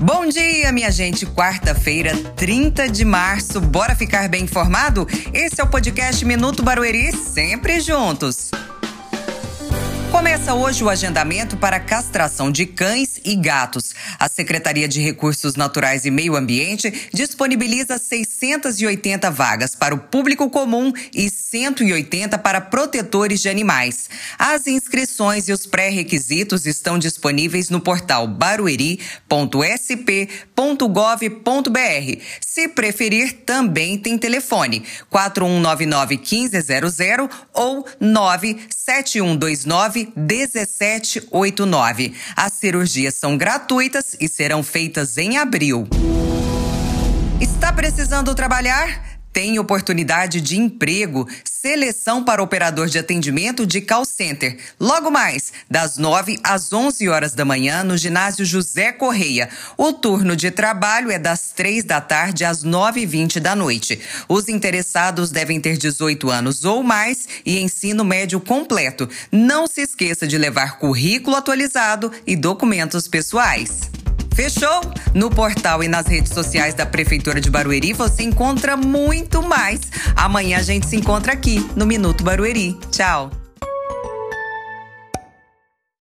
Bom dia, minha gente. Quarta-feira, 30 de março. Bora ficar bem informado? Esse é o podcast Minuto Barueri, sempre juntos. Começa hoje o agendamento para castração de cães e gatos. A Secretaria de Recursos Naturais e Meio Ambiente disponibiliza 680 vagas para o público comum e 180 para protetores de animais. As inscrições e os pré-requisitos estão disponíveis no portal barueri.sp.gov.br. Se preferir, também tem telefone 4199 1500 ou 97129 1789. As cirurgias são gratuitas e serão feitas em abril. Está precisando trabalhar? Tem oportunidade de emprego, seleção para operador de atendimento de call center. Logo mais, das 9 às 11 horas da manhã, no ginásio José Correia. O turno de trabalho é das 3 da tarde às 9h20 da noite. Os interessados devem ter 18 anos ou mais e ensino médio completo. Não se esqueça de levar currículo atualizado e documentos pessoais. Fechou? No portal e nas redes sociais da Prefeitura de Barueri você encontra muito mais. Amanhã a gente se encontra aqui no Minuto Barueri. Tchau.